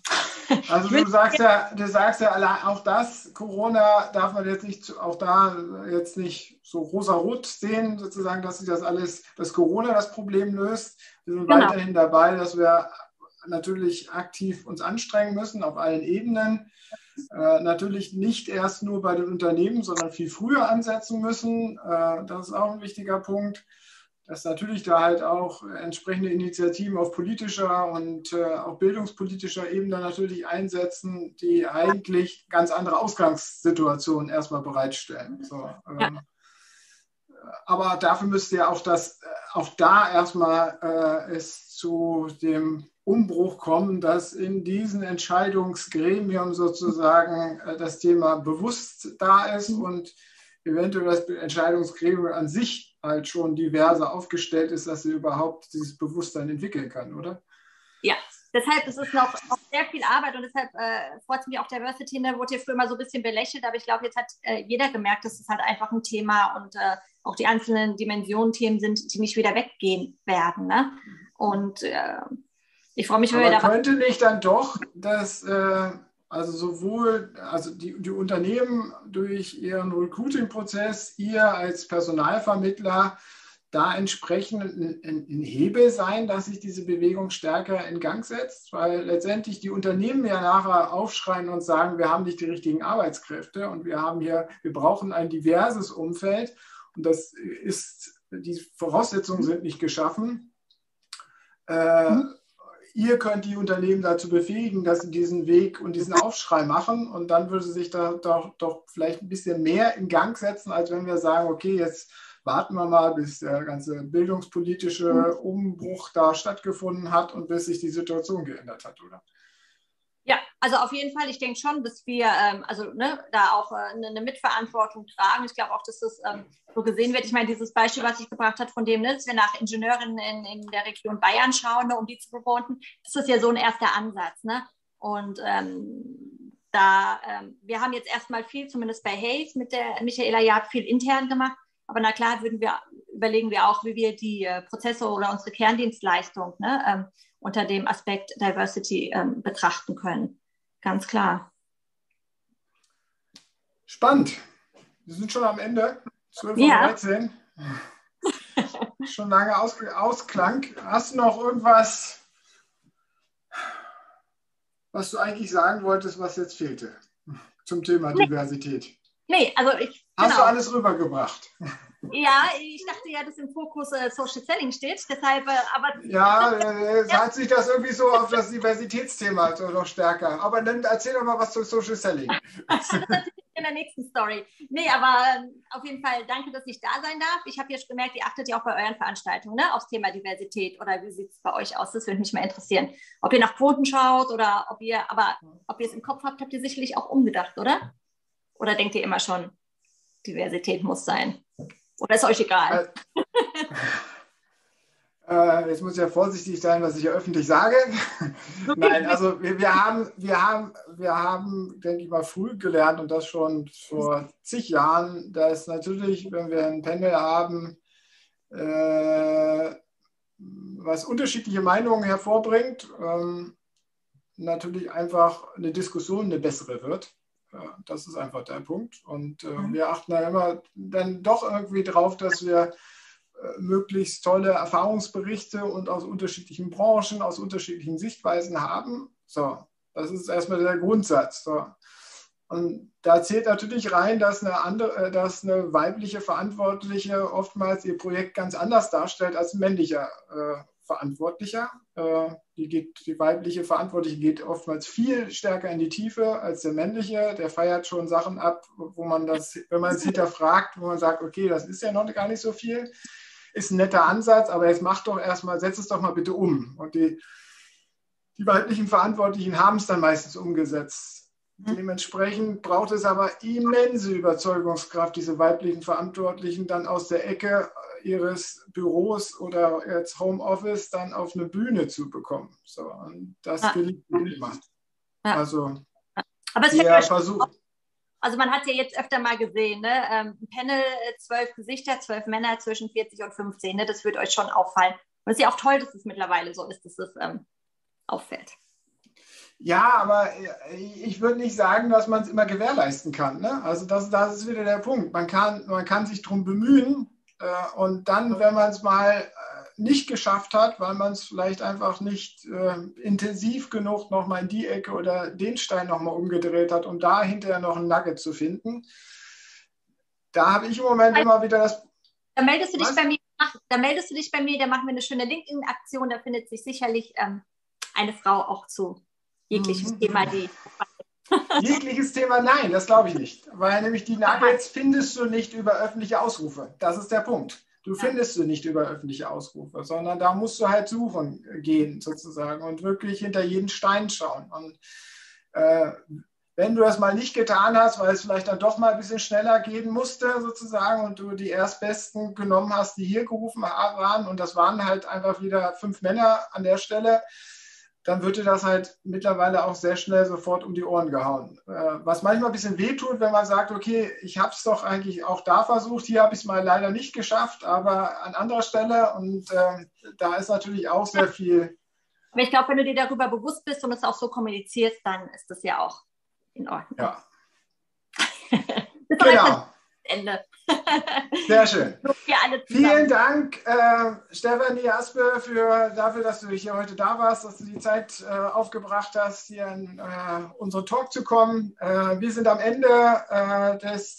[SPEAKER 2] Also du sagst ja, du sagst ja auch das, Corona darf man jetzt nicht, auch da jetzt nicht so rosa-rot sehen, sozusagen, dass sich das alles, dass Corona das Problem löst. Wir sind genau. weiterhin dabei, dass wir natürlich aktiv uns anstrengen müssen auf allen Ebenen. Äh, natürlich nicht erst nur bei den Unternehmen, sondern viel früher ansetzen müssen. Äh, das ist auch ein wichtiger Punkt, dass natürlich da halt auch entsprechende Initiativen auf politischer und äh, auch bildungspolitischer Ebene natürlich einsetzen, die eigentlich ganz andere Ausgangssituationen erstmal bereitstellen. So, ähm. Aber dafür müsste ja auch das, äh, auch da erstmal äh, es zu dem Umbruch kommen, dass in diesen Entscheidungsgremium sozusagen äh, das Thema bewusst da ist und eventuell das Entscheidungsgremium an sich halt schon diverser aufgestellt ist, dass sie überhaupt dieses Bewusstsein entwickeln kann, oder?
[SPEAKER 3] Ja, deshalb ist es noch, noch sehr viel Arbeit und deshalb äh, freut es mich auch Diversity, da ne, wurde hier früher mal so ein bisschen belächelt, aber ich glaube, jetzt hat äh, jeder gemerkt, dass es halt einfach ein Thema und äh, auch die einzelnen Dimensionen Themen sind, die nicht wieder weggehen werden. Ne? Und äh, ich freue mich,
[SPEAKER 2] wenn wir da. Könnte nicht dann doch, dass äh, also sowohl also die, die Unternehmen durch ihren Recruiting-Prozess, ihr als Personalvermittler da entsprechend ein, ein, ein, Hebel sein, dass sich diese Bewegung stärker in Gang setzt, weil letztendlich die Unternehmen ja nachher aufschreien und sagen, wir haben nicht die richtigen Arbeitskräfte und wir haben hier, wir brauchen ein diverses Umfeld und das ist, die Voraussetzungen sind nicht geschaffen. Äh, mhm ihr könnt die Unternehmen dazu befähigen, dass sie diesen Weg und diesen Aufschrei machen und dann würde sich da doch, doch vielleicht ein bisschen mehr in Gang setzen, als wenn wir sagen, okay, jetzt warten wir mal, bis der ganze bildungspolitische mhm. Umbruch da stattgefunden hat und bis sich die Situation geändert hat, oder?
[SPEAKER 3] Ja, also auf jeden Fall. Ich denke schon, dass wir ähm, also ne, da auch äh, eine Mitverantwortung tragen. Ich glaube auch, dass das ähm, so gesehen wird. Ich meine, dieses Beispiel, was ich gebracht habe, von dem, ne, dass wir nach Ingenieurinnen in, in der Region Bayern schauen, ne, um die zu bewohnen, das ist ja so ein erster Ansatz. Ne? Und ähm, da, ähm, wir haben jetzt erstmal viel, zumindest bei Hayes mit der Michaela Jad, viel intern gemacht. Aber na klar, würden wir, überlegen wir auch, wie wir die äh, Prozesse oder unsere Kerndienstleistung ne, ähm, unter dem Aspekt Diversity ähm, betrachten können. Ganz klar.
[SPEAKER 2] Spannend. Wir sind schon am Ende. 12.13 Uhr. Ja. schon lange Aus Ausklang. Hast du noch irgendwas, was du eigentlich sagen wolltest, was jetzt fehlte zum Thema nee. Diversität?
[SPEAKER 3] Nee, also ich.
[SPEAKER 2] Hast genau. du alles rübergebracht?
[SPEAKER 3] Ja, ich dachte ja, dass im Fokus äh, Social Selling steht, deshalb, äh, aber...
[SPEAKER 2] Ja, äh, hat sich das irgendwie so auf das Diversitätsthema so noch stärker. Aber dann erzähl doch mal was zu Social Selling.
[SPEAKER 3] in der nächsten Story. Nee, aber ähm, auf jeden Fall danke, dass ich da sein darf. Ich habe ja schon gemerkt, ihr achtet ja auch bei euren Veranstaltungen ne, aufs Thema Diversität oder wie sieht es bei euch aus? Das würde mich mal interessieren. Ob ihr nach Quoten schaut oder ob ihr, aber ob ihr es im Kopf habt, habt ihr sicherlich auch umgedacht, oder? Oder denkt ihr immer schon, Diversität muss sein? Oder ist euch egal?
[SPEAKER 2] Äh, äh, jetzt muss ich ja vorsichtig sein, was ich ja öffentlich sage. Nein, also wir, wir, haben, wir, haben, wir haben, denke ich mal, früh gelernt und das schon vor zig Jahren, dass natürlich, wenn wir ein Panel haben, äh, was unterschiedliche Meinungen hervorbringt, ähm, natürlich einfach eine Diskussion eine bessere wird. Ja, das ist einfach der Punkt. Und äh, mhm. wir achten da immer dann doch irgendwie drauf, dass wir äh, möglichst tolle Erfahrungsberichte und aus unterschiedlichen Branchen, aus unterschiedlichen Sichtweisen haben. So, das ist erstmal der Grundsatz. So. Und da zählt natürlich rein, dass eine, andere, äh, dass eine weibliche Verantwortliche oftmals ihr Projekt ganz anders darstellt als ein männlicher äh, Verantwortlicher. Äh, die, geht, die weibliche Verantwortliche geht oftmals viel stärker in die Tiefe als der männliche. Der feiert schon Sachen ab, wo man das, wenn man es hinterfragt, wo man sagt, okay, das ist ja noch gar nicht so viel, ist ein netter Ansatz, aber jetzt mach doch erstmal, setz es doch mal bitte um. Und die, die weiblichen Verantwortlichen haben es dann meistens umgesetzt. Dementsprechend braucht es aber immense Überzeugungskraft, diese weiblichen Verantwortlichen dann aus der Ecke ihres Büros oder jetzt Homeoffice dann auf eine Bühne zu bekommen. So, und das ja. gelingt nicht immer. Ja. Also,
[SPEAKER 3] aber es ja Versuch. Also man hat ja jetzt öfter mal gesehen, ne? Ähm, ein Panel, äh, zwölf Gesichter, zwölf Männer zwischen 40 und 15, ne? das wird euch schon auffallen. Und es ist ja auch toll, dass es mittlerweile so ist, dass es ähm, auffällt.
[SPEAKER 2] Ja, aber äh, ich würde nicht sagen, dass man es immer gewährleisten kann. Ne? Also das, das ist wieder der Punkt. Man kann, man kann sich darum bemühen, äh, und dann, wenn man es mal äh, nicht geschafft hat, weil man es vielleicht einfach nicht äh, intensiv genug nochmal in die Ecke oder den Stein nochmal umgedreht hat, um da hinterher noch ein Nugget zu finden, da habe ich im Moment immer wieder das.
[SPEAKER 3] Da meldest du dich bei mir, da meldest du dich bei mir, da machen wir eine schöne LinkedIn-Aktion, da findet sich sicherlich ähm, eine Frau auch zu jeglichem mhm. Thema, die
[SPEAKER 2] Jegliches Thema, nein, das glaube ich nicht. Weil nämlich die Nuggets findest du nicht über öffentliche Ausrufe. Das ist der Punkt. Du findest sie nicht über öffentliche Ausrufe, sondern da musst du halt suchen gehen sozusagen und wirklich hinter jeden Stein schauen. Und äh, wenn du das mal nicht getan hast, weil es vielleicht dann doch mal ein bisschen schneller gehen musste sozusagen und du die Erstbesten genommen hast, die hier gerufen waren und das waren halt einfach wieder fünf Männer an der Stelle, dann wird dir das halt mittlerweile auch sehr schnell sofort um die Ohren gehauen. Äh, was manchmal ein bisschen wehtut, wenn man sagt, okay, ich habe es doch eigentlich auch da versucht, hier habe ich es mal leider nicht geschafft, aber an anderer Stelle und äh, da ist natürlich auch sehr viel.
[SPEAKER 3] Aber ich glaube, wenn du dir darüber bewusst bist und es auch so kommunizierst, dann ist das ja auch in Ordnung.
[SPEAKER 2] Ja.
[SPEAKER 3] genau. Ende.
[SPEAKER 2] Sehr schön. Vielen Dank, äh, Stefanie Aspe, für, dafür, dass du hier heute da warst, dass du die Zeit äh, aufgebracht hast, hier in äh, unseren Talk zu kommen. Äh, wir sind am Ende äh, des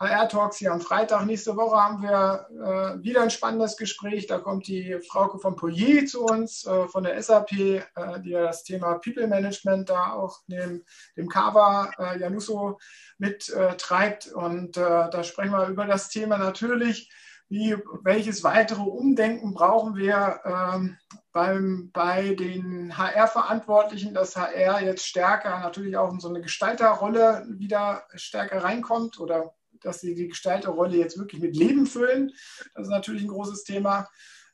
[SPEAKER 2] HR-Talks hier am Freitag. Nächste Woche haben wir äh, wieder ein spannendes Gespräch. Da kommt die Frauke von Poyer zu uns äh, von der SAP, äh, die ja das Thema People Management da auch neben dem Kava äh, Janusso mittreibt. Und äh, da sprechen wir über das Thema natürlich, wie, welches weitere Umdenken brauchen wir ähm, beim, bei den HR-Verantwortlichen, dass HR jetzt stärker natürlich auch in so eine Gestalterrolle wieder stärker reinkommt oder dass sie die Gestalterrolle jetzt wirklich mit Leben füllen. Das ist natürlich ein großes Thema.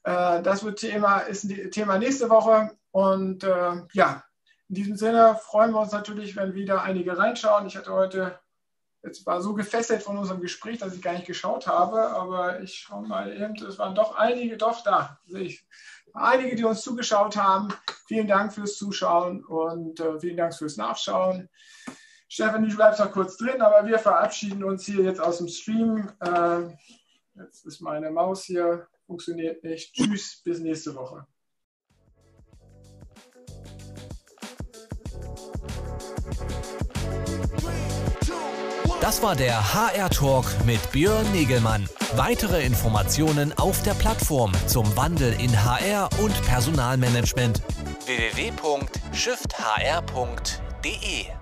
[SPEAKER 2] Äh, das wird Thema, ist ein Thema nächste Woche. Und äh, ja, in diesem Sinne freuen wir uns natürlich, wenn wieder einige reinschauen. Ich hatte heute, jetzt war so gefesselt von unserem Gespräch, dass ich gar nicht geschaut habe, aber ich schaue mal eben, es waren doch einige, doch da sehe ich. Einige, die uns zugeschaut haben. Vielen Dank fürs Zuschauen und äh, vielen Dank fürs Nachschauen. Stefanie, du bleibst noch kurz drin, aber wir verabschieden uns hier jetzt aus dem Stream. Äh, jetzt ist meine Maus hier, funktioniert nicht. Tschüss, bis nächste Woche.
[SPEAKER 1] Das war der HR Talk mit Björn Negelmann. Weitere Informationen auf der Plattform zum Wandel in HR und Personalmanagement www.shifthr.de